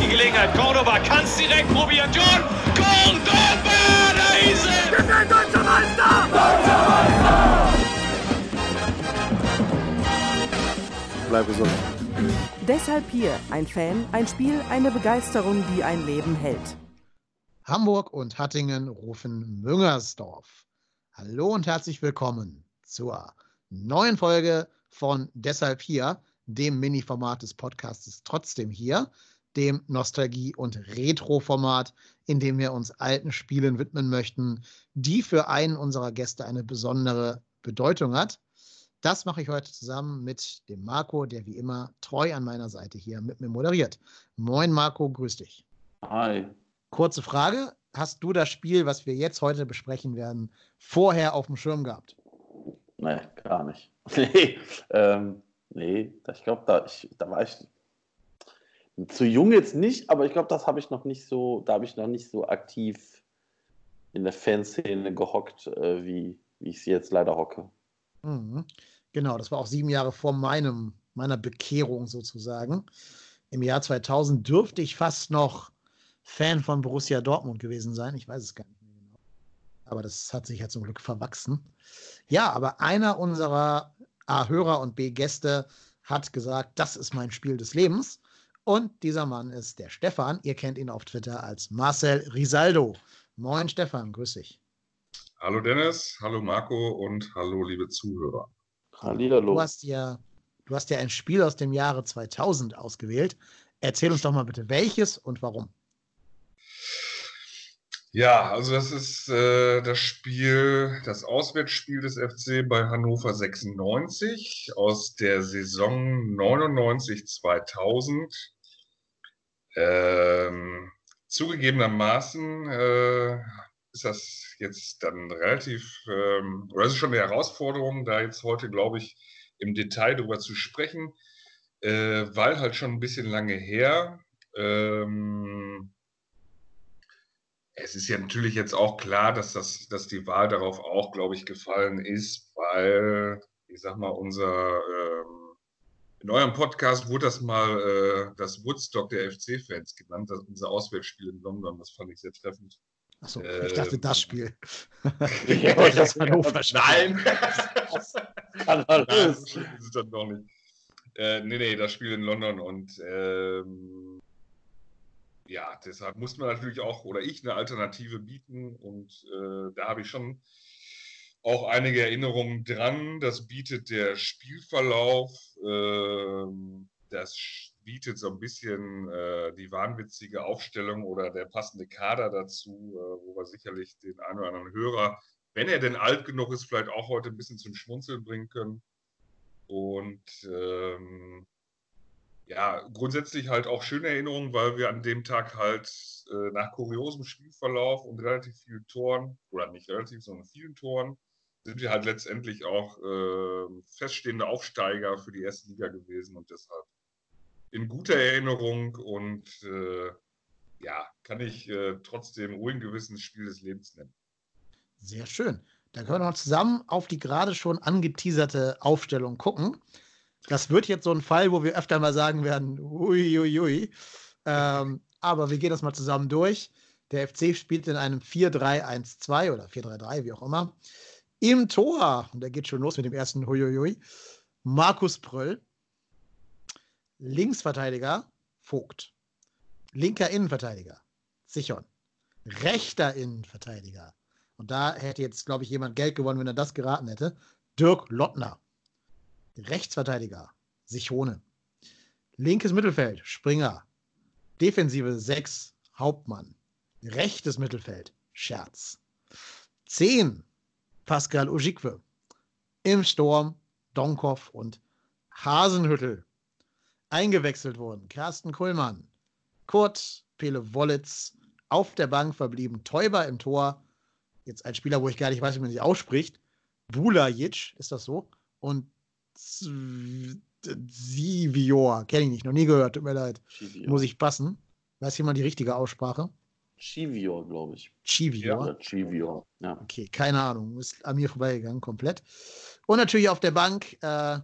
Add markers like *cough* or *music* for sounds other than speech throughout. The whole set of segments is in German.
Die Gelegenheit. Cordoba kann es direkt probieren. John Cordoba, da ist er! Wir sind deutscher Meister! Deutscher Meister! Bleib gesund. Deshalb hier ein Fan, ein Spiel, eine Begeisterung, die ein Leben hält. Hamburg und Hattingen rufen Müngersdorf. Hallo und herzlich willkommen zur neuen Folge von Deshalb hier, dem Mini-Format des Podcasts Trotzdem hier, dem Nostalgie- und Retro-Format, in dem wir uns alten Spielen widmen möchten, die für einen unserer Gäste eine besondere Bedeutung hat. Das mache ich heute zusammen mit dem Marco, der wie immer treu an meiner Seite hier mit mir moderiert. Moin Marco, grüß dich. Hi. Kurze Frage, hast du das Spiel, was wir jetzt heute besprechen werden, vorher auf dem Schirm gehabt? Nee, gar nicht. *laughs* nee, ähm, nee, ich glaube, da, da war ich zu jung jetzt nicht, aber ich glaube, das habe ich noch nicht so, da habe ich noch nicht so aktiv in der Fanszene gehockt, äh, wie, wie ich sie jetzt leider hocke. Mhm. Genau, das war auch sieben Jahre vor meinem, meiner Bekehrung sozusagen. Im Jahr 2000 dürfte ich fast noch Fan von Borussia Dortmund gewesen sein. Ich weiß es gar nicht mehr genau. Aber das hat sich ja zum Glück verwachsen. Ja, aber einer unserer A Hörer und B Gäste hat gesagt, das ist mein Spiel des Lebens. Und dieser Mann ist der Stefan. Ihr kennt ihn auf Twitter als Marcel Risaldo. Moin Stefan, grüß dich. Hallo Dennis, hallo Marco und hallo liebe Zuhörer. Hallihallo. Du hast ja, du hast ja ein Spiel aus dem Jahre 2000 ausgewählt. Erzähl uns doch mal bitte, welches und warum. Ja, also das ist äh, das Spiel, das Auswärtsspiel des FC bei Hannover 96 aus der Saison 99-2000. Ähm, zugegebenermaßen äh, ist das jetzt dann relativ, ähm, oder ist schon eine Herausforderung, da jetzt heute, glaube ich, im Detail darüber zu sprechen, äh, weil halt schon ein bisschen lange her. Ähm, es ist ja natürlich jetzt auch klar, dass, das, dass die Wahl darauf auch, glaube ich, gefallen ist, weil, ich sag mal, unser, ähm, in eurem Podcast wurde das mal äh, das Woodstock der FC-Fans genannt, das, unser Auswärtsspiel in London. Das fand ich sehr treffend. Achso, äh, ich dachte das Spiel. *laughs* ja, das Hannover. Nein! *laughs* Nein, das ist dann doch nicht. Äh, nee, nee, das Spiel in London und ähm, ja, deshalb muss man natürlich auch, oder ich, eine Alternative bieten und äh, da habe ich schon auch einige Erinnerungen dran. Das bietet der Spielverlauf, äh, das bietet so ein bisschen äh, die wahnwitzige Aufstellung oder der passende Kader dazu, äh, wo wir sicherlich den einen oder anderen Hörer, wenn er denn alt genug ist, vielleicht auch heute ein bisschen zum Schmunzeln bringen können. Und ähm, ja, grundsätzlich halt auch schöne Erinnerungen, weil wir an dem Tag halt äh, nach kuriosem Spielverlauf und relativ vielen Toren, oder nicht relativ, sondern vielen Toren, sind wir halt letztendlich auch äh, feststehende Aufsteiger für die erste Liga gewesen und deshalb in guter Erinnerung und äh, ja, kann ich äh, trotzdem ruhigen Gewissens Spiel des Lebens nennen. Sehr schön. Dann können wir noch zusammen auf die gerade schon angeteaserte Aufstellung gucken. Das wird jetzt so ein Fall, wo wir öfter mal sagen werden, uiuiui. Ui, ui. ähm, aber wir gehen das mal zusammen durch. Der FC spielt in einem 4-3-1-2 oder 4-3-3, wie auch immer. Im Tor, und der geht schon los mit dem ersten Huiuiui, Markus Pröll. Linksverteidiger Vogt. Linker Innenverteidiger Sichon. rechter Innenverteidiger. Und da hätte jetzt, glaube ich, jemand Geld gewonnen, wenn er das geraten hätte. Dirk Lottner. Rechtsverteidiger, Sichone. Linkes Mittelfeld, Springer. Defensive 6, Hauptmann. Rechtes Mittelfeld, Scherz. 10, Pascal Ojikwe. Im Sturm, Donkov und Hasenhüttel. Eingewechselt wurden Carsten Kuhlmann, Kurt Pele Wollitz, auf der Bank verblieben Teuber im Tor. Jetzt ein Spieler, wo ich gar nicht weiß, wie man sie ausspricht. Bulajic, ist das so? Und Sivior, kenne ich nicht, noch nie gehört, tut mir leid. Chivior. Muss ich passen. Weiß jemand die richtige Aussprache? Chivior, glaube ich. Chivior? Ja, Chivior, ja. Okay, keine Ahnung, ist an mir vorbeigegangen, komplett. Und natürlich auf der Bank äh,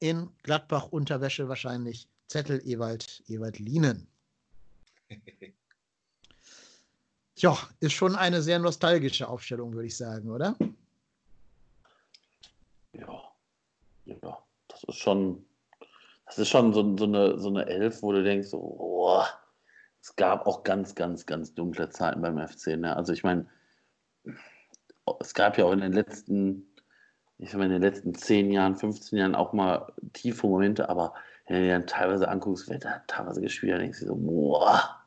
in Gladbach-Unterwäsche wahrscheinlich Zettel Ewald, Ewald Lienen. *laughs* Ja, ist schon eine sehr nostalgische Aufstellung, würde ich sagen, oder? Ja. Ja, das ist schon, das ist schon so, so, eine, so eine Elf, wo du denkst, oh, es gab auch ganz, ganz, ganz dunkle Zeiten beim FC. Ne? Also ich meine, es gab ja auch in den letzten, ich sag mal, in den letzten 10 Jahren, 15 Jahren auch mal tiefe Momente, aber wenn du dir dann teilweise anguckst, wer da teilweise gespielt hat, denkst du so, boah,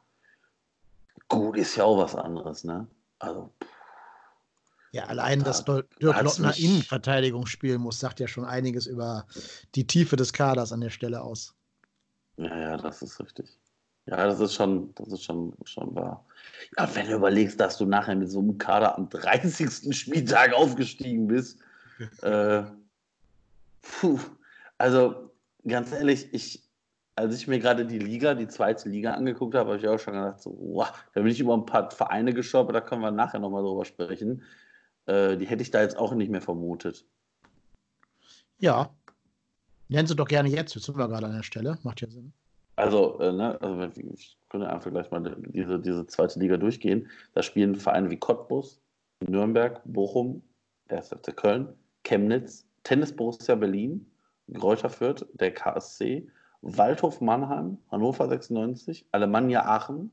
Gut ist ja auch was anderes, ne? Also. Ja, allein, dass Dirk Lottner Innenverteidigung spielen muss, sagt ja schon einiges über die Tiefe des Kaders an der Stelle aus. Ja, ja, das ist richtig. Ja, das ist schon, das ist schon, schon wahr. Ja, wenn du überlegst, dass du nachher mit so einem Kader am 30. Spieltag aufgestiegen bist. *laughs* äh, puh, also, ganz ehrlich, ich, als ich mir gerade die Liga, die zweite Liga angeguckt habe, habe ich auch schon gedacht, so, wow, da bin ich über ein paar Vereine geschaut, da können wir nachher nochmal drüber sprechen. Äh, die hätte ich da jetzt auch nicht mehr vermutet. Ja. Nennen Sie doch gerne jetzt, jetzt sind wir gerade an der Stelle, macht ja Sinn. Also, äh, ne, also ich könnte einfach gleich mal diese, diese zweite Liga durchgehen. Da spielen Vereine wie Cottbus, Nürnberg, Bochum, 1. FC Köln, Chemnitz, Tennis Borussia Berlin, Greuther Fürth, der KSC, Waldhof Mannheim, Hannover 96, Alemannia Aachen,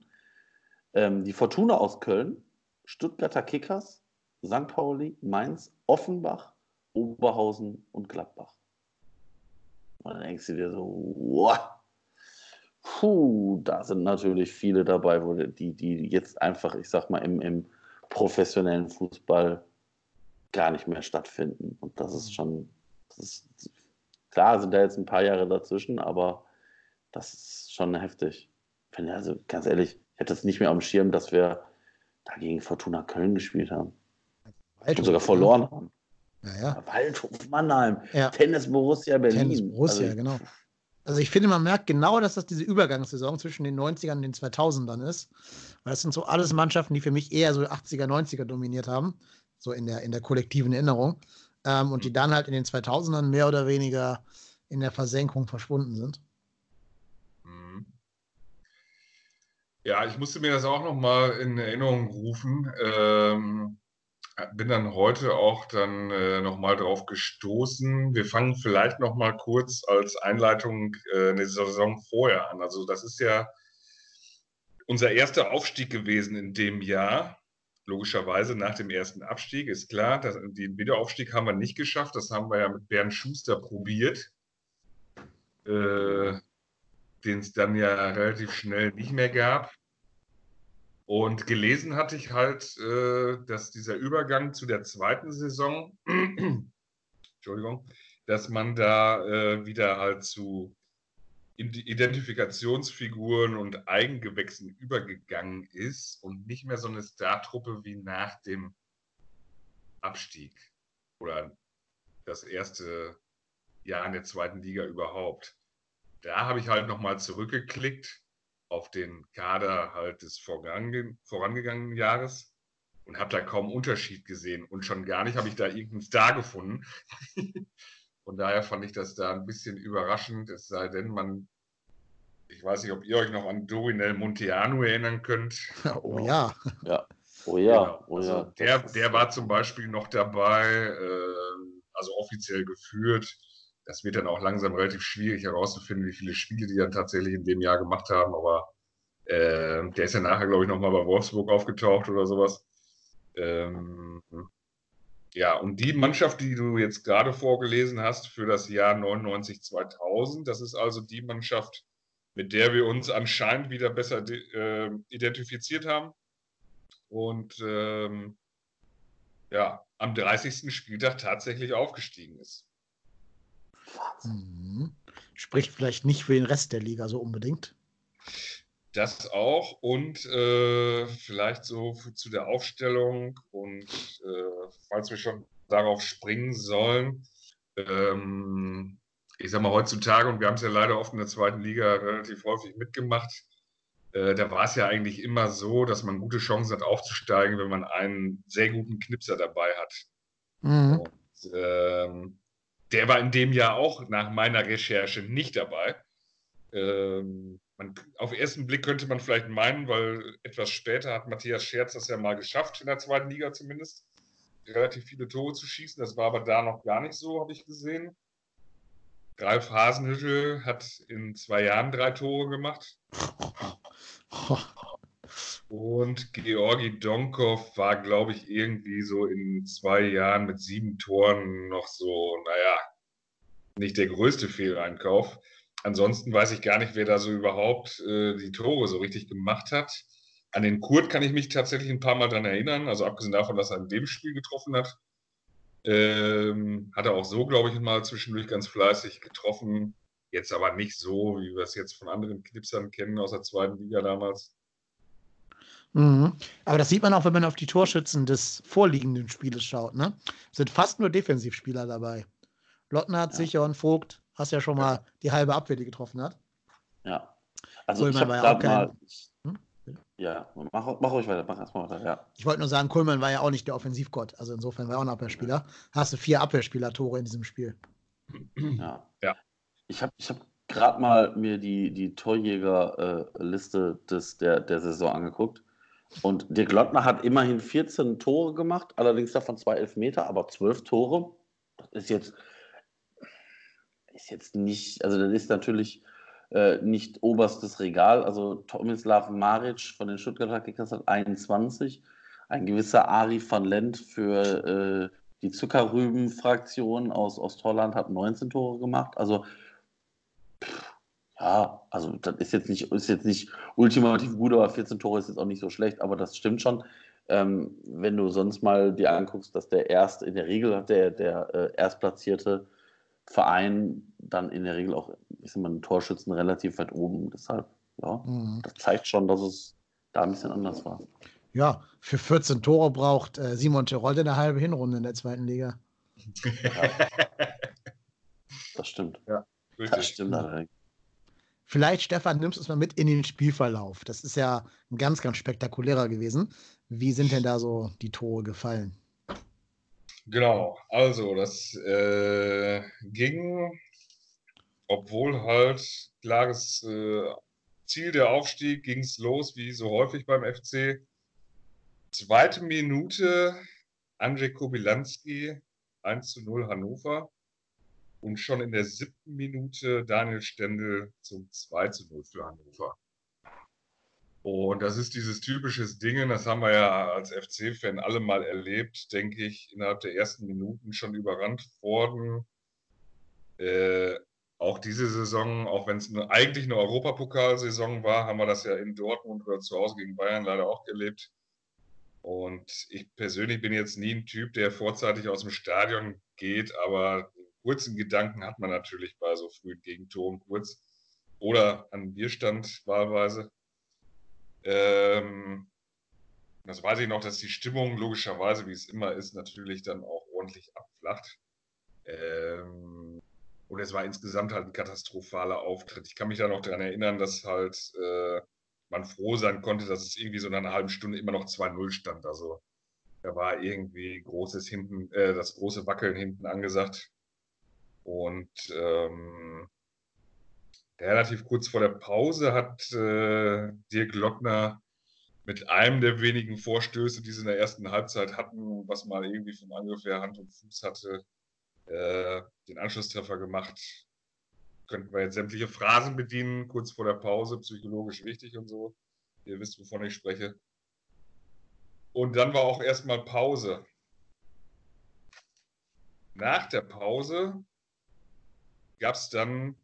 ähm, die Fortuna aus Köln, Stuttgarter Kickers, St. Pauli, Mainz, Offenbach, Oberhausen und Gladbach. Und dann denkst du dir so, wow. Puh, da sind natürlich viele dabei, die, die jetzt einfach, ich sag mal, im, im professionellen Fußball gar nicht mehr stattfinden. Und das ist schon, das ist Klar sind da jetzt ein paar Jahre dazwischen, aber das ist schon heftig. Also ganz ehrlich, ich hätte es nicht mehr am Schirm, dass wir da gegen Fortuna Köln gespielt haben. Waldhof, und sogar verloren ja. haben. Naja. Waldhof Mannheim, ja. Tennis Borussia Berlin. Tennis Borussia, also, genau. Also ich finde, man merkt genau, dass das diese Übergangssaison zwischen den 90ern und den 2000ern ist. Weil das sind so alles Mannschaften, die für mich eher so 80er, 90er dominiert haben. So in der, in der kollektiven Erinnerung ähm, und die dann halt in den 2000ern mehr oder weniger in der Versenkung verschwunden sind. Mhm. Ja, ich musste mir das auch nochmal in Erinnerung rufen. Ähm, bin dann heute auch dann äh, nochmal drauf gestoßen. Wir fangen vielleicht nochmal kurz als Einleitung äh, eine Saison vorher an. Also das ist ja unser erster Aufstieg gewesen in dem Jahr logischerweise nach dem ersten Abstieg. Ist klar, dass, den Wiederaufstieg haben wir nicht geschafft. Das haben wir ja mit Bernd Schuster probiert, äh, den es dann ja relativ schnell nicht mehr gab. Und gelesen hatte ich halt, äh, dass dieser Übergang zu der zweiten Saison, *clears throat* Entschuldigung, dass man da äh, wieder halt zu Identifikationsfiguren und Eigengewächsen übergegangen ist und nicht mehr so eine Startruppe wie nach dem Abstieg oder das erste Jahr in der zweiten Liga überhaupt. Da habe ich halt nochmal zurückgeklickt auf den Kader halt des vorange vorangegangenen Jahres und habe da kaum Unterschied gesehen und schon gar nicht habe ich da irgendeinen Star gefunden. *laughs* Von daher fand ich das da ein bisschen überraschend, es sei denn, man, ich weiß nicht, ob ihr euch noch an Dorinel Monteanu erinnern könnt. *laughs* Oh ja. Ja. Oh ja. Genau. Oh ja. Also der, der war zum Beispiel noch dabei, äh, also offiziell geführt. Das wird dann auch langsam relativ schwierig herauszufinden, wie viele Spiele die dann tatsächlich in dem Jahr gemacht haben, aber Äh, der ist ja nachher, glaube ich, nochmal bei Wolfsburg aufgetaucht oder sowas. Ähm, ja, und die Mannschaft, die du jetzt gerade vorgelesen hast für das Jahr 99-2000, das ist also die Mannschaft, mit der wir uns anscheinend wieder besser äh, identifiziert haben. Und ähm, ja, am 30. Spieltag tatsächlich aufgestiegen ist. Mhm. Spricht vielleicht nicht für den Rest der Liga so unbedingt. Das auch und äh, vielleicht so zu der Aufstellung und äh, falls wir schon darauf springen sollen, ähm, ich sag mal heutzutage, und wir haben es ja leider oft in der zweiten Liga relativ häufig mitgemacht, äh, da war es ja eigentlich immer so, dass man gute Chancen hat aufzusteigen, wenn man einen sehr guten Knipser dabei hat. Mhm. Und, ähm, der war in dem Jahr auch nach meiner Recherche nicht dabei. Ähm, man, auf den ersten Blick könnte man vielleicht meinen, weil etwas später hat Matthias Scherz das ja mal geschafft, in der zweiten Liga zumindest, relativ viele Tore zu schießen. Das war aber da noch gar nicht so, habe ich gesehen. Ralf Hasenhüttel hat in zwei Jahren drei Tore gemacht. *laughs* Und Georgi Donkov war, glaube ich, irgendwie so in zwei Jahren mit sieben Toren noch so, naja, nicht der größte Fehleinkauf. Ansonsten weiß ich gar nicht, wer da so überhaupt äh, die Tore so richtig gemacht hat. An den Kurt kann ich mich tatsächlich ein paar Mal dran erinnern, also abgesehen davon, dass er in dem Spiel getroffen hat. Ähm, hat er auch so, glaube ich, mal zwischendurch ganz fleißig getroffen. Jetzt aber nicht so, wie wir es jetzt von anderen Knipsern kennen aus der zweiten Liga damals. Mhm. Aber das sieht man auch, wenn man auf die Torschützen des vorliegenden Spieles schaut. Ne? Es sind fast nur Defensivspieler dabei. Lottner hat ja. sicher und Vogt, hast ja schon mal ja. die halbe Abwehr, die getroffen hat. Ja. Also Kohlmann ich habe ja mal. Hm? Ja, mach, mach ruhig weiter, mach erstmal weiter, ja. Ich wollte nur sagen, Kohlmann war ja auch nicht der Offensivgott. Also insofern war er auch ein Abwehrspieler. Hast du vier Abwehrspieler-Tore in diesem Spiel. Ja. ja. Ich habe ich hab gerade mal mir die, die Torjägerliste äh, der, der Saison angeguckt. Und Dirk Lottner hat immerhin 14 Tore gemacht, allerdings davon zwei Elfmeter, aber 12 Tore. Das ist jetzt, ist jetzt nicht, also das ist natürlich äh, nicht oberstes Regal. Also Tomislav Maric von den Stuttgarter Kickers hat 21. Ein gewisser Ari van Lent für äh, die Zuckerrüben-Fraktion aus Ostholland hat 19 Tore gemacht. Also ja, also das ist jetzt nicht, ist jetzt nicht ultimativ gut, aber 14 Tore ist jetzt auch nicht so schlecht, aber das stimmt schon. Ähm, wenn du sonst mal dir anguckst, dass der erst in der Regel hat der, der äh, erstplatzierte Verein dann in der Regel auch, ist immer ein Torschützen relativ weit oben. Deshalb, ja, mhm. das zeigt schon, dass es da ein bisschen anders war. Ja, für 14 Tore braucht äh, Simon Terodde eine halbe Hinrunde in der zweiten Liga. Ja. *laughs* Das stimmt. Ja, das stimmt allerdings. Vielleicht, Stefan, nimmst du es mal mit in den Spielverlauf. Das ist ja ein ganz, ganz spektakulärer gewesen. Wie sind denn da so die Tore gefallen? Genau, also das äh, ging, obwohl halt klares äh, Ziel der Aufstieg, ging es los, wie so häufig beim FC. Zweite Minute, Andrzej Kobilanski, 1 zu 0 Hannover. Und schon in der siebten Minute Daniel Stendel zum 2 zu 0 für Hannover. Und das ist dieses typische Ding, das haben wir ja als FC-Fan alle mal erlebt, denke ich, innerhalb der ersten Minuten schon überrannt worden. Äh, auch diese Saison, auch wenn es eigentlich eine Europapokalsaison war, haben wir das ja in Dortmund oder zu Hause gegen Bayern leider auch erlebt. Und ich persönlich bin jetzt nie ein Typ, der vorzeitig aus dem Stadion geht, aber kurzen Gedanken hat man natürlich bei so frühen Gegentoren kurz. Oder an Bierstand wahlweise. Ähm, das weiß ich noch, dass die Stimmung logischerweise, wie es immer ist, natürlich dann auch ordentlich abflacht. Ähm, und es war insgesamt halt ein katastrophaler Auftritt. Ich kann mich da noch daran erinnern, dass halt äh, man froh sein konnte, dass es irgendwie so nach einer halben Stunde immer noch 2-0 stand. Also da war irgendwie großes hinten, äh, das große Wackeln hinten angesagt. Und ähm, relativ kurz vor der Pause hat äh, Dirk Lockner mit einem der wenigen Vorstöße, die sie in der ersten Halbzeit hatten, was mal irgendwie vom Angriff her Hand und Fuß hatte, äh, den Anschlusstreffer gemacht. Könnten wir jetzt sämtliche Phrasen bedienen, kurz vor der Pause, psychologisch wichtig und so. Ihr wisst, wovon ich spreche. Und dann war auch erstmal Pause. Nach der Pause gab es dann,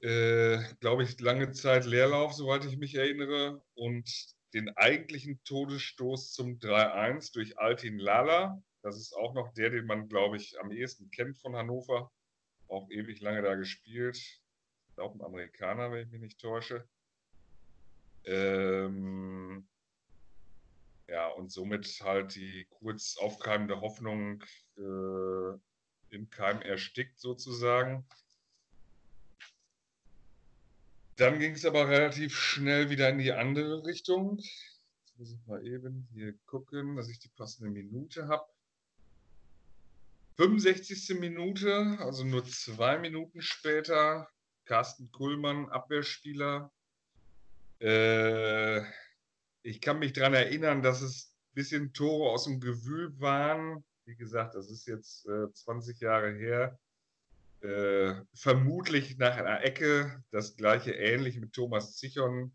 äh, glaube ich, lange Zeit Leerlauf, soweit ich mich erinnere. Und den eigentlichen Todesstoß zum 3-1 durch Altin Lala. Das ist auch noch der, den man, glaube ich, am ehesten kennt von Hannover. Auch ewig lange da gespielt. Auch ein Amerikaner, wenn ich mich nicht täusche. Ähm, ja, und somit halt die kurz aufkeimende Hoffnung äh, im Keim erstickt sozusagen. Dann ging es aber relativ schnell wieder in die andere Richtung. Jetzt muss ich mal eben hier gucken, dass ich die passende Minute habe. 65. Minute, also nur zwei Minuten später, Carsten Kuhlmann, Abwehrspieler. Äh, ich kann mich daran erinnern, dass es ein bisschen Tore aus dem Gewühl waren. Wie gesagt, das ist jetzt äh, 20 Jahre her. Äh, vermutlich nach einer Ecke, das gleiche ähnlich mit Thomas Zichon.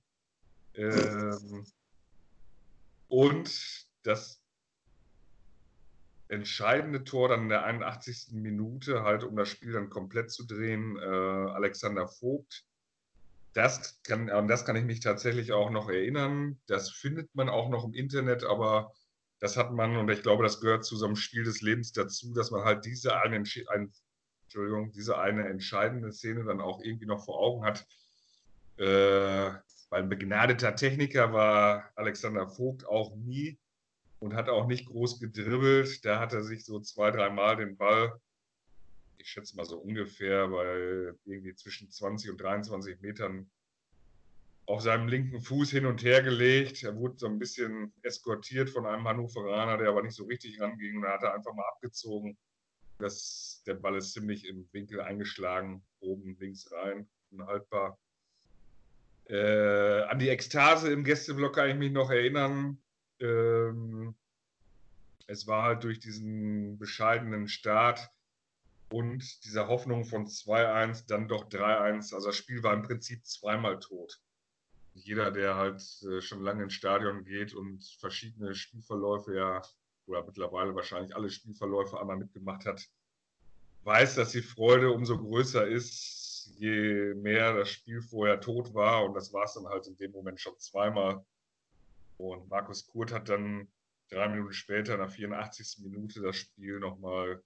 Ähm, und das entscheidende Tor dann in der 81. Minute, halt um das Spiel dann komplett zu drehen, äh, Alexander Vogt. Das kann, an das kann ich mich tatsächlich auch noch erinnern. Das findet man auch noch im Internet, aber das hat man, und ich glaube, das gehört zu so einem Spiel des Lebens dazu, dass man halt diese eine, ein, Entschuldigung, diese eine entscheidende Szene dann auch irgendwie noch vor Augen hat. Äh, weil ein begnadeter Techniker war Alexander Vogt auch nie und hat auch nicht groß gedribbelt. Da hat er sich so zwei, dreimal den Ball, ich schätze mal so ungefähr bei irgendwie zwischen 20 und 23 Metern auf seinem linken Fuß hin und her gelegt. Er wurde so ein bisschen eskortiert von einem Hannoveraner, der aber nicht so richtig ranging. Und hat er einfach mal abgezogen. Das, der Ball ist ziemlich im Winkel eingeschlagen, oben links rein, unhaltbar. Äh, an die Ekstase im Gästeblock kann ich mich noch erinnern. Ähm, es war halt durch diesen bescheidenen Start und dieser Hoffnung von 2-1 dann doch 3-1. Also das Spiel war im Prinzip zweimal tot. Jeder, der halt äh, schon lange ins Stadion geht und verschiedene Spielverläufe ja, oder mittlerweile wahrscheinlich alle Spielverläufe einmal mitgemacht hat, weiß, dass die Freude umso größer ist, je mehr das Spiel vorher tot war. Und das war es dann halt in dem Moment schon zweimal. Und Markus Kurt hat dann drei Minuten später, nach 84. Minute, das Spiel nochmal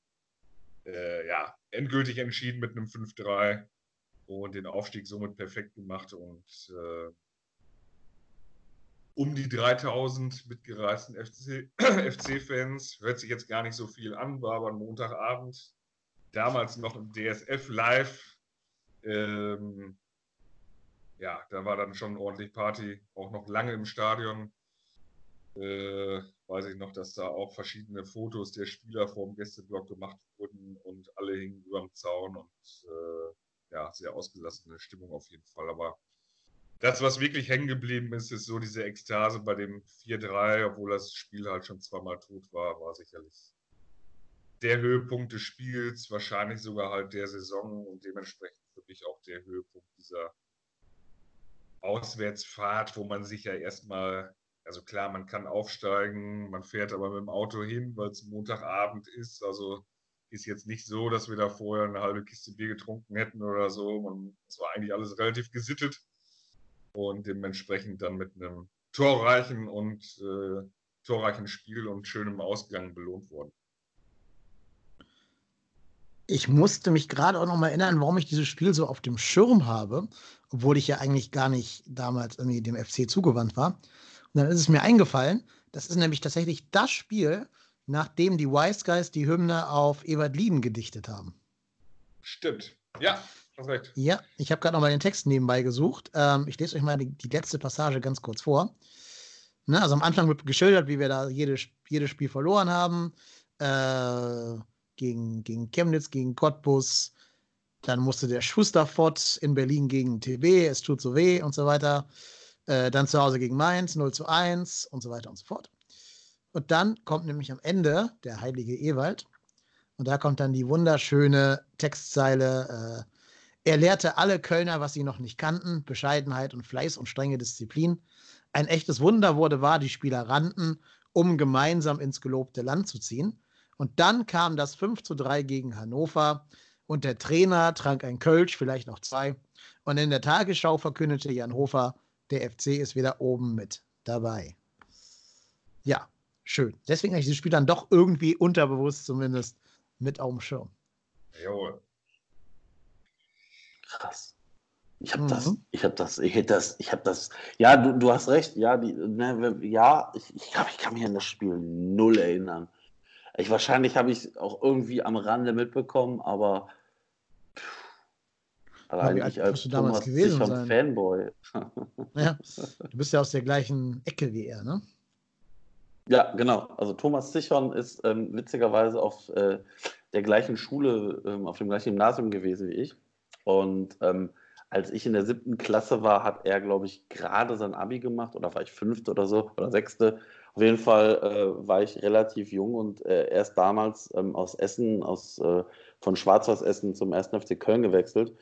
äh, ja, endgültig entschieden mit einem 5-3 und den Aufstieg somit perfekt gemacht und äh, um die 3000 mitgereisten FC-Fans. *clears throat* FC Hört sich jetzt gar nicht so viel an, war aber Montagabend. Damals noch im DSF live. Ähm, ja, da war dann schon ordentlich Party, auch noch lange im Stadion äh, weiß ich noch, dass da auch verschiedene Fotos der Spieler vor dem Gästeblock gemacht wurden und alle hingen über dem Zaun und äh, ja, sehr ausgelassene Stimmung auf jeden Fall. Aber das, was wirklich hängen geblieben ist, ist so diese Ekstase bei dem 4-3, obwohl das Spiel halt schon zweimal tot war, war sicherlich der Höhepunkt des Spiels, wahrscheinlich sogar halt der Saison und dementsprechend für mich auch der Höhepunkt dieser Auswärtsfahrt, wo man sich ja erstmal also klar, man kann aufsteigen, man fährt aber mit dem Auto hin, weil es Montagabend ist. Also ist jetzt nicht so, dass wir da vorher eine halbe Kiste Bier getrunken hätten oder so. es war eigentlich alles relativ gesittet und dementsprechend dann mit einem torreichen und äh, torreichen Spiel und schönem Ausgang belohnt worden. Ich musste mich gerade auch noch mal erinnern, warum ich dieses Spiel so auf dem Schirm habe, obwohl ich ja eigentlich gar nicht damals irgendwie dem FC zugewandt war. Und dann ist es mir eingefallen, das ist nämlich tatsächlich das Spiel, nachdem die Wise Guys die Hymne auf Ewald Lieden gedichtet haben. Stimmt. Ja, hast. Ja, ich habe gerade noch mal den Text nebenbei gesucht. Ähm, ich lese euch mal die, die, letzte Passage ganz kurz vor. Ne, also am Anfang wird geschildert, wie wir da jedes, jedes Spiel verloren haben. Äh, gegen, gegen Chemnitz, gegen Cottbus. Dann musste der Schuster fort in Berlin gegen TB. Es tut so weh und so weiter. Äh, dann zu Hause gegen Mainz, 0 zu 1 und so weiter und so fort. Und dann kommt nämlich am Ende der heilige Ewald. Und da kommt dann die wunderschöne Textzeile. Äh, er lehrte alle Kölner, was sie noch nicht kannten: Bescheidenheit und Fleiß und strenge Disziplin. ein echtes Wunder wurde, war, die Spieler rannten, um gemeinsam ins gelobte Land zu ziehen. Und dann kam das 5 zu 3 gegen Hannover und der Trainer trank ein Kölsch, vielleicht noch zwei. Und in der Tagesschau verkündete Jan Hofer, der FC ist wieder oben mit dabei. Ja, schön. Deswegen habe ich dieses Spiel dann doch irgendwie unterbewusst zumindest mit auf dem Schirm. Jawohl. Krass. Ich habe mhm. das, ich habe das, ich hätte das, ich habe das. Ja, du, du hast recht. Ja, die, ne, ja, ich, ich glaube, ich kann mich an das Spiel null erinnern. Ich wahrscheinlich habe ich auch irgendwie am Rande mitbekommen, aber allein ich als Thomas gewesen sein? Fanboy. *laughs* ja, du bist ja aus der gleichen Ecke wie er, ne? Ja, genau. Also Thomas Sichon ist ähm, witzigerweise auf äh, der gleichen Schule, ähm, auf dem gleichen Gymnasium gewesen wie ich. Und ähm, als ich in der siebten Klasse war, hat er, glaube ich, gerade sein Abi gemacht oder war ich fünfte oder so oder sechste. Auf jeden Fall äh, war ich relativ jung und äh, erst damals ähm, aus Essen, aus, äh, von Schwarz-Weiß-Essen zum 1. FC Köln gewechselt.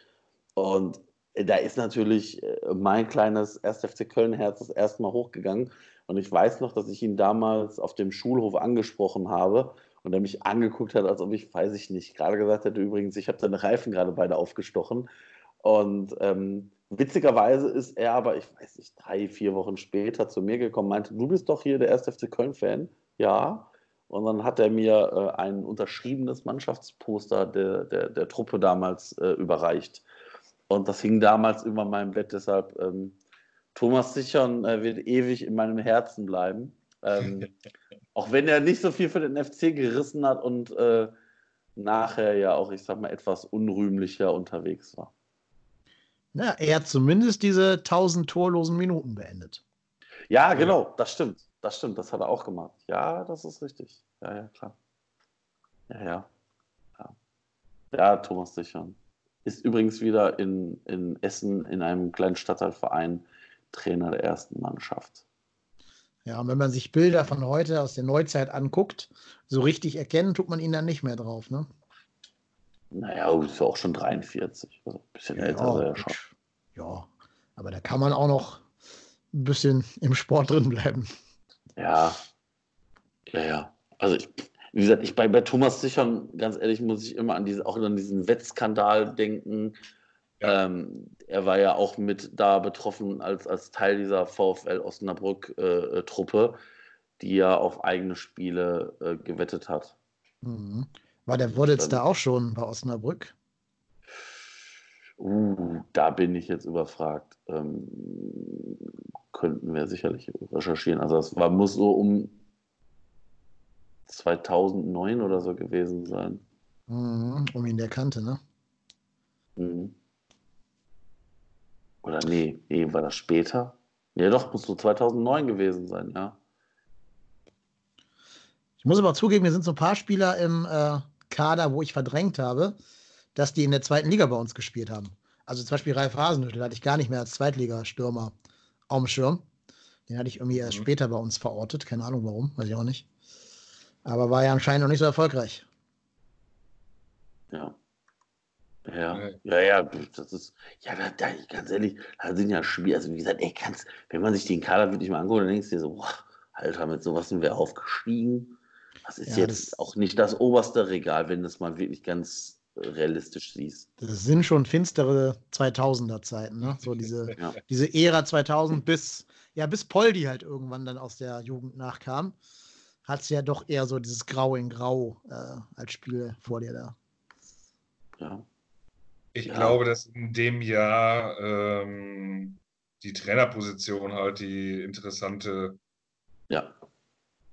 Und da ist natürlich äh, mein kleines 1. FC Köln-Herz das erste Mal hochgegangen. Und ich weiß noch, dass ich ihn damals auf dem Schulhof angesprochen habe und er mich angeguckt hat, als ob ich, weiß ich nicht, gerade gesagt hätte, übrigens, ich habe deine Reifen gerade beide aufgestochen. Und ähm, witzigerweise ist er aber, ich weiß nicht, drei, vier Wochen später zu mir gekommen, meinte, du bist doch hier der 1. FC Köln-Fan. Ja. Und dann hat er mir äh, ein unterschriebenes Mannschaftsposter der, der, der Truppe damals äh, überreicht. Und das hing damals über meinem Bett, deshalb ähm, Thomas Sichern äh, wird ewig in meinem Herzen bleiben. Ähm, *laughs* auch wenn er nicht so viel für den FC gerissen hat und äh, nachher ja auch, ich sag mal, etwas unrühmlicher unterwegs war. Na, er hat zumindest diese 1000 torlosen Minuten beendet. Ja, genau, das stimmt. Das stimmt, das hat er auch gemacht. Ja, das ist richtig. Ja, ja, klar. Ja, ja. Ja, ja Thomas Sichern. Ist übrigens wieder in, in Essen in einem kleinen Stadtteilverein Trainer der ersten Mannschaft. Ja, und wenn man sich Bilder von heute aus der Neuzeit anguckt, so richtig erkennen tut man ihn dann nicht mehr drauf, ne? Naja, ist ja auch schon 43. Also ein bisschen ja, älter ist er ja schon. Ja, aber da kann man auch noch ein bisschen im Sport drin bleiben. Ja. Ja, ja. Also ich, wie gesagt, ich bei, bei Thomas Sichern, ganz ehrlich, muss ich immer an diese, auch an diesen Wettskandal denken. Ja. Ähm, er war ja auch mit da betroffen als, als Teil dieser VfL Osnabrück-Truppe, äh, die ja auf eigene Spiele äh, gewettet hat. Mhm. War der Wollitz da auch schon bei Osnabrück? Uh, da bin ich jetzt überfragt. Ähm, könnten wir sicherlich recherchieren. Also es war, muss so um 2009 oder so gewesen sein. Mhm, um ihn der kannte, ne? Mhm. Oder nee, nee, war das später? Ja, doch, muss so 2009 gewesen sein, ja. Ich muss aber zugeben, mir sind so ein paar Spieler im äh, Kader, wo ich verdrängt habe, dass die in der zweiten Liga bei uns gespielt haben. Also zum Beispiel Ralf Hasenhüttl hatte ich gar nicht mehr als Zweitligastürmer auf dem Schirm. Den hatte ich irgendwie erst mhm. später bei uns verortet. Keine Ahnung warum, weiß ich auch nicht. Aber war ja anscheinend noch nicht so erfolgreich. Ja. Ja, ja, ja, das ist, ja, da, da, ganz ehrlich, da sind ja Spiele, also wie gesagt, ey, kannst, wenn man sich den Kader wirklich mal anguckt, dann denkst du dir so, boah, Alter, mit sowas sind wir aufgestiegen. Das ist ja, jetzt das, auch nicht das oberste Regal, wenn du es mal wirklich ganz realistisch siehst. Das sind schon finstere 2000er Zeiten, ne? So diese, *laughs* ja. diese Ära 2000 bis, ja, bis Poldi halt irgendwann dann aus der Jugend nachkam, hat es ja doch eher so dieses Grau in Grau äh, als Spiel vor dir da. Ja. Ich ja. glaube, dass in dem Jahr ähm, die Trainerposition halt die interessante ja.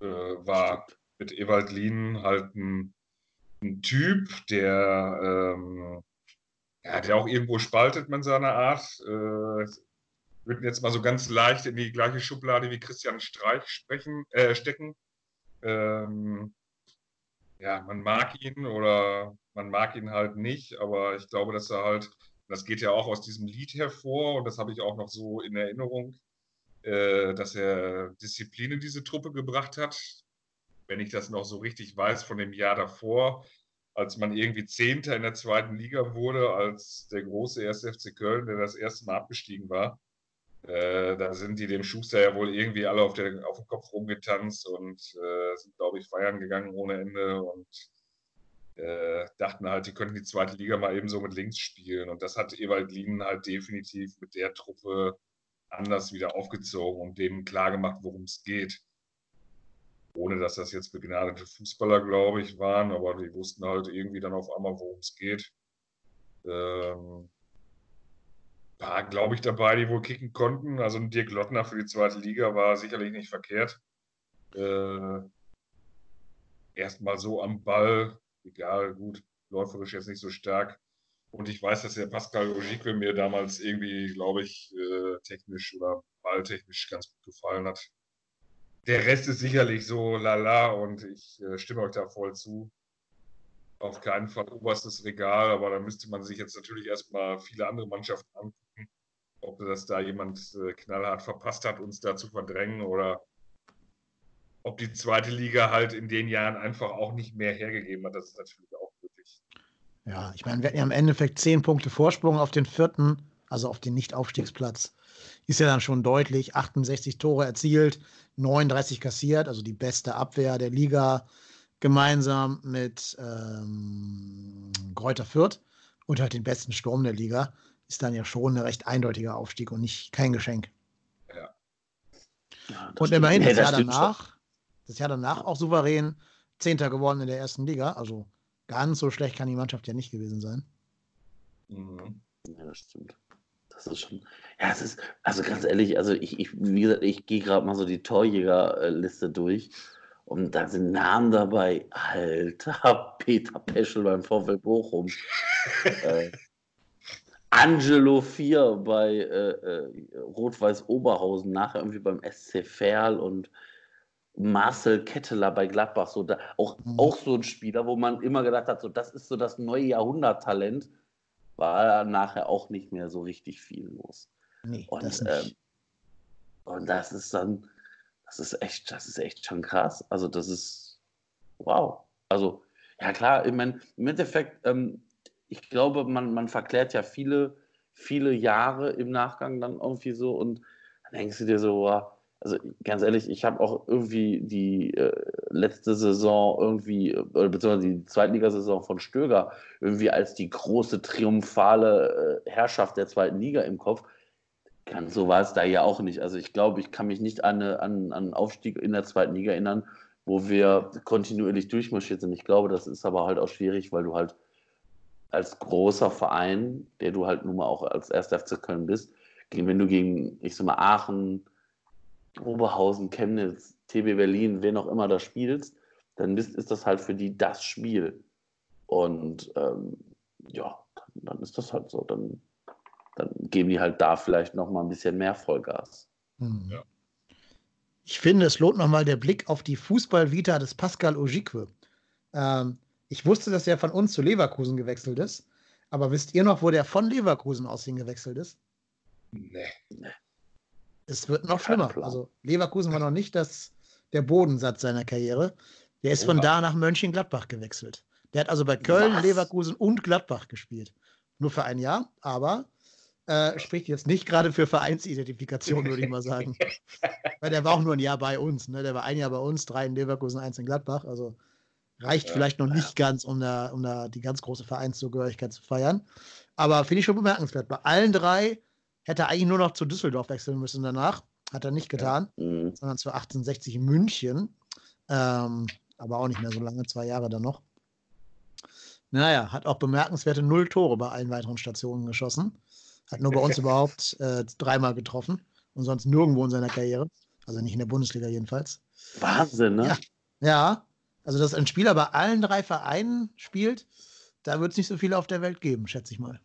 äh, war. Stimmt. Mit Ewald Lien halt ein, ein Typ, der, ähm, ja, der auch irgendwo spaltet mit seiner Art. Äh, würden jetzt mal so ganz leicht in die gleiche Schublade wie Christian Streich sprechen, äh, stecken. Ähm, ja, man mag ihn oder man mag ihn halt nicht, aber ich glaube, dass er halt, das geht ja auch aus diesem Lied hervor und das habe ich auch noch so in Erinnerung, äh, dass er Disziplin in diese Truppe gebracht hat. Wenn ich das noch so richtig weiß von dem Jahr davor, als man irgendwie Zehnter in der zweiten Liga wurde, als der große 1. FC Köln, der das erste Mal abgestiegen war. Äh, da sind die dem Schuster ja wohl irgendwie alle auf, der, auf dem Kopf rumgetanzt und äh, sind, glaube ich, feiern gegangen ohne Ende und äh, dachten halt, die könnten die zweite Liga mal eben so mit links spielen. Und das hat Ewald Lien halt definitiv mit der Truppe anders wieder aufgezogen und dem klargemacht, worum es geht. Ohne dass das jetzt begnadete Fußballer, glaube ich, waren, aber die wussten halt irgendwie dann auf einmal, worum es geht. Ähm, paar, glaube ich, dabei, die wohl kicken konnten. Also ein Dirk Lottner für die zweite Liga war sicherlich nicht verkehrt. Äh, Erstmal so am Ball, egal, gut, läuferisch jetzt nicht so stark. Und ich weiß, dass der Pascal Ogique mir damals irgendwie, glaube ich, äh, technisch oder balltechnisch ganz gut gefallen hat. Der Rest ist sicherlich so lala und ich äh, stimme euch da voll zu. Auf keinen Fall oberstes Regal, aber da müsste man sich jetzt natürlich erstmal viele andere Mannschaften angucken, ob das da jemand äh, knallhart verpasst hat, uns da zu verdrängen oder ob die zweite Liga halt in den Jahren einfach auch nicht mehr hergegeben hat. Das ist natürlich auch möglich. Ja, ich meine, wir hatten ja im Endeffekt zehn Punkte Vorsprung auf den vierten, also auf den Nicht-Aufstiegsplatz. Ist ja dann schon deutlich. 68 Tore erzielt, 39 kassiert, also die beste Abwehr der Liga, gemeinsam mit ähm, Kräuter Fürth und halt den besten Sturm der Liga. Ist dann ja schon ein recht eindeutiger Aufstieg und nicht kein Geschenk. Ja. ja und immerhin nee, das, Jahr danach, das Jahr danach auch souverän Zehnter geworden in der ersten Liga. Also ganz so schlecht kann die Mannschaft ja nicht gewesen sein. Mhm. Ja, das stimmt. Das ist schon. Ja, es ist, also ganz ehrlich, also ich, ich wie gesagt, ich gehe gerade mal so die Torjägerliste durch. Und da sind Namen dabei. Alter, *laughs* Peter Peschel beim VfL Bochum. äh, Angelo 4 bei äh, äh, Rot-Weiß Oberhausen, nachher irgendwie beim SC Verl und Marcel Ketteler bei Gladbach. So da, auch, mhm. auch so ein Spieler, wo man immer gedacht hat, so, das ist so das neue Jahrhunderttalent. War nachher auch nicht mehr so richtig viel los. Nee, und, das ähm, und das ist dann, das ist echt, das ist echt schon krass. Also das ist wow. Also ja klar, ich meine, im Endeffekt, ähm, ich glaube, man, man verklärt ja viele, viele Jahre im Nachgang dann irgendwie so und dann denkst du dir so, wow, also ganz ehrlich, ich habe auch irgendwie die äh, letzte Saison irgendwie, äh, beziehungsweise die Zweitligasaison von Stöger irgendwie als die große triumphale äh, Herrschaft der zweiten Liga im Kopf. Ganz so war es da ja auch nicht. Also ich glaube, ich kann mich nicht an, an, an Aufstieg in der zweiten Liga erinnern, wo wir kontinuierlich durchmarschiert sind. Ich glaube, das ist aber halt auch schwierig, weil du halt als großer Verein, der du halt nun mal auch als 1. FC Köln bist, wenn du gegen, ich sag mal, Aachen, Oberhausen, Chemnitz, TB Berlin, wen auch immer da spielst, dann ist, ist das halt für die das Spiel. Und ähm, ja, dann ist das halt so. Dann, dann geben die halt da vielleicht noch mal ein bisschen mehr Vollgas. Hm. Ja. Ich finde, es lohnt nochmal der Blick auf die Fußballvita des Pascal Ogique. Ähm, ich wusste, dass er von uns zu Leverkusen gewechselt ist. Aber wisst ihr noch, wo der von Leverkusen aus hingewechselt ist? Nee. Es wird noch schlimmer. Also Leverkusen war noch nicht das, der Bodensatz seiner Karriere. Der ist von da nach Mönchengladbach gewechselt. Der hat also bei Köln, Was? Leverkusen und Gladbach gespielt. Nur für ein Jahr, aber äh, spricht jetzt nicht gerade für Vereinsidentifikation, würde ich mal sagen. *laughs* Weil der war auch nur ein Jahr bei uns. Ne? Der war ein Jahr bei uns, drei in Leverkusen, eins in Gladbach. Also reicht ja, vielleicht noch nicht ganz, um da, um da die ganz große Vereinszugehörigkeit zu feiern. Aber finde ich schon bemerkenswert. Bei allen drei Hätte eigentlich nur noch zu Düsseldorf wechseln müssen danach. Hat er nicht getan, ja. mhm. sondern zu 1860 in München. Ähm, aber auch nicht mehr so lange, zwei Jahre dann noch. Naja, hat auch bemerkenswerte null Tore bei allen weiteren Stationen geschossen. Hat nur bei uns *laughs* überhaupt äh, dreimal getroffen und sonst nirgendwo in seiner Karriere. Also nicht in der Bundesliga jedenfalls. Wahnsinn, ne? Ja, ja. also dass ein Spieler bei allen drei Vereinen spielt, da wird es nicht so viele auf der Welt geben, schätze ich mal.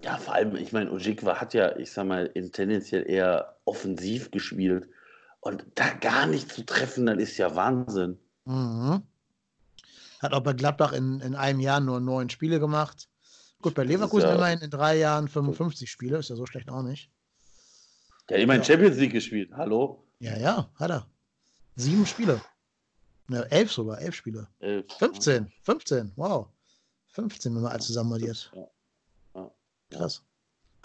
Ja, vor allem, ich meine, Ojigwa hat ja, ich sag mal, in tendenziell eher offensiv gespielt. Und da gar nicht zu treffen, dann ist ja Wahnsinn. Mhm. Hat auch bei Gladbach in, in einem Jahr nur neun Spiele gemacht. Gut, bei Leverkusen ja, immerhin in drei Jahren 55 Spiele, ist ja so schlecht auch nicht. Der hat immerhin ja. Champions League gespielt, hallo? Ja, ja, hat er. Sieben Spiele. Ne, elf sogar, elf Spiele. Elf. 15, 15, wow. 15, wenn man alles zusammen addiert. Ja. Krass.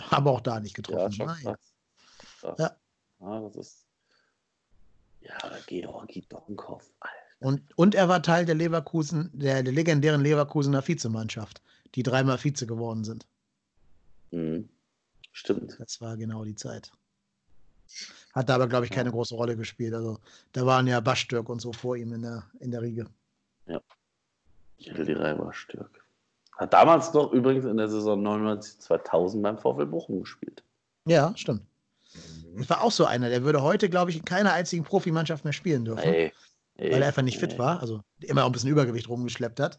Aber auch da nicht getroffen. Ja, krass. Ja. ja das ist. Ja, Georgi Donkov, Alter. Und, und er war Teil der Leverkusen, der, der legendären Leverkusener Vizemannschaft, die dreimal Vize geworden sind. Mhm. Stimmt. Das war genau die Zeit. Hat da aber, glaube ich, keine große Rolle gespielt. Also da waren ja Baschstürk und so vor ihm in der, in der Riege. Ja. Jeldirei Baschstürk. Hat damals noch übrigens in der Saison 99 2000 beim VfL Bochum gespielt. Ja, stimmt. Das war auch so einer, der würde heute, glaube ich, in keiner einzigen Profimannschaft mehr spielen dürfen. Ey, ey, weil er einfach nicht fit ey. war, also immer auch ein bisschen Übergewicht rumgeschleppt hat.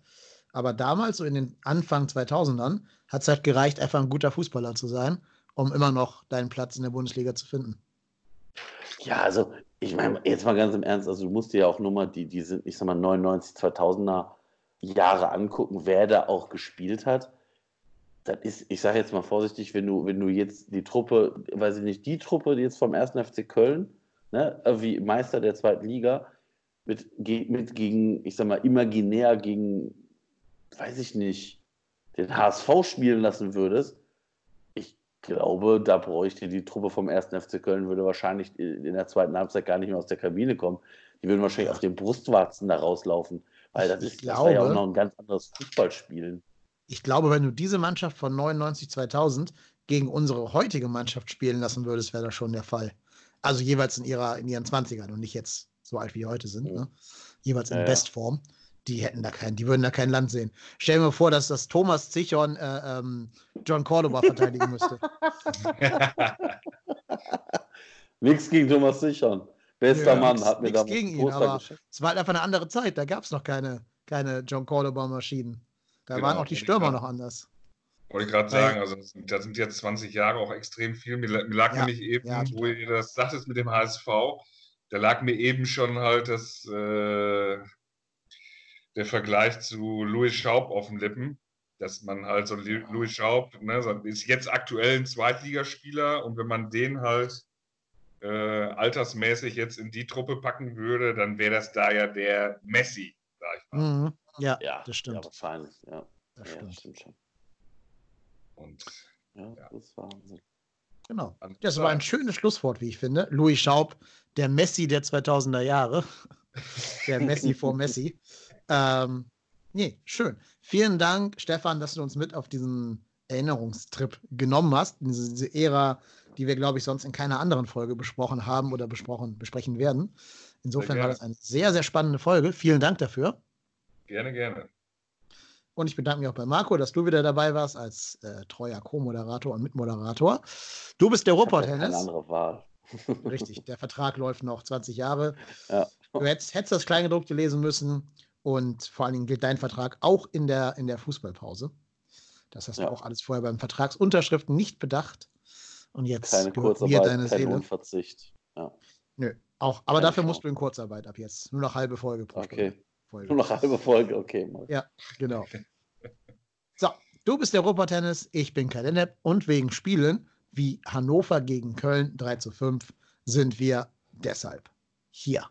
Aber damals, so in den Anfang 2000ern, hat es halt gereicht, einfach ein guter Fußballer zu sein, um immer noch deinen Platz in der Bundesliga zu finden. Ja, also ich meine, jetzt mal ganz im Ernst, also du musst dir ja auch nur mal die, die sind, ich sag mal, 99, 2000er Jahre angucken, wer da auch gespielt hat. Das ist, ich sage jetzt mal vorsichtig, wenn du, wenn du jetzt die Truppe, weiß ich nicht, die Truppe die jetzt vom 1. FC Köln, ne, wie Meister der zweiten Liga, mit, mit gegen, ich sag mal, imaginär gegen, weiß ich nicht, den HSV spielen lassen würdest, ich glaube, da bräuchte die Truppe vom 1. FC Köln, würde wahrscheinlich in der zweiten Halbzeit gar nicht mehr aus der Kabine kommen. Die würden wahrscheinlich auf den Brustwarzen da rauslaufen. Weil das, ist, glaube, das ja auch noch ein ganz anderes Fußballspielen. Ich glaube, wenn du diese Mannschaft von 99, 2000 gegen unsere heutige Mannschaft spielen lassen würdest, wäre das schon der Fall. Also jeweils in, ihrer, in ihren 20ern und nicht jetzt so alt wie die heute sind. Mhm. Ne? Jeweils in ja, Bestform. Die hätten da kein, die würden da kein Land sehen. Stell dir mal vor, dass das Thomas Zichon äh, ähm, John Cordoba verteidigen müsste. *laughs* Nichts gegen Thomas Zichon. Bester ja, Mann hat mir da gegen ihn, aber es war halt einfach eine andere Zeit. Da gab es noch keine, keine John Cordoba-Maschinen. Da genau, waren auch die Stürmer noch anders. Wollte ich gerade sagen, also da sind jetzt 20 Jahre auch extrem viel. Mir, mir lag ja, nämlich eben, ja, wo ihr das sagtest mit dem HSV, da lag mir eben schon halt das, äh, der Vergleich zu Louis Schaub auf den Lippen, dass man halt so Louis Schaub, ne, ist jetzt aktuell ein Zweitligaspieler und wenn man den halt äh, altersmäßig jetzt in die Truppe packen würde, dann wäre das da ja der Messi, sag ich mal. Mhm. Ja, ja, das stimmt. Ja, wahrscheinlich, ja. Das ja, stimmt. stimmt schon. Und ja, ja. das ist Wahnsinn. Genau. Das war ein schönes Schlusswort, wie ich finde. Louis Schaub, der Messi der 2000er Jahre. *laughs* der Messi vor Messi. Ähm, nee, schön. Vielen Dank, Stefan, dass du uns mit auf diesen Erinnerungstrip genommen hast, diese Ära die wir, glaube ich, sonst in keiner anderen Folge besprochen haben oder besprochen, besprechen werden. Insofern war das eine sehr, sehr spannende Folge. Vielen Dank dafür. Gerne, gerne. Und ich bedanke mich auch bei Marco, dass du wieder dabei warst als äh, treuer Co-Moderator und Mitmoderator. Du bist der Ruhrpott, Hennes. Keine andere Wahl. *laughs* Richtig, der Vertrag läuft noch 20 Jahre. Ja. Du hättest, hättest das Kleingedruckte lesen müssen und vor allen Dingen gilt dein Vertrag auch in der, in der Fußballpause. Das hast ja. du auch alles vorher beim Vertragsunterschriften nicht bedacht. Und jetzt keine Kurzarbeit, deine kein Seele. Unverzicht. Ja. Nö, auch. Aber Keine dafür Chance. musst du in Kurzarbeit ab jetzt. Nur noch halbe Folge pro okay. Folge. Nur noch halbe Folge, okay. Mal. Ja, genau. so, du bist der Ruhrpott-Tennis, ich bin Kalenep und wegen Spielen wie Hannover gegen Köln 3 zu 5 sind wir deshalb hier.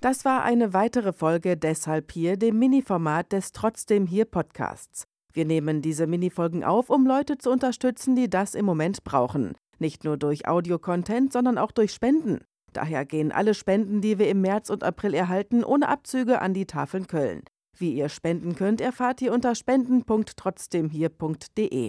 Das war eine weitere Folge Deshalb hier, dem Mini-Format des Trotzdem hier Podcasts. Wir nehmen diese Minifolgen auf, um Leute zu unterstützen, die das im Moment brauchen. Nicht nur durch Audio-Content, sondern auch durch Spenden. Daher gehen alle Spenden, die wir im März und April erhalten, ohne Abzüge an die Tafeln Köln. Wie ihr spenden könnt, erfahrt ihr unter spenden.trotzdemhier.de.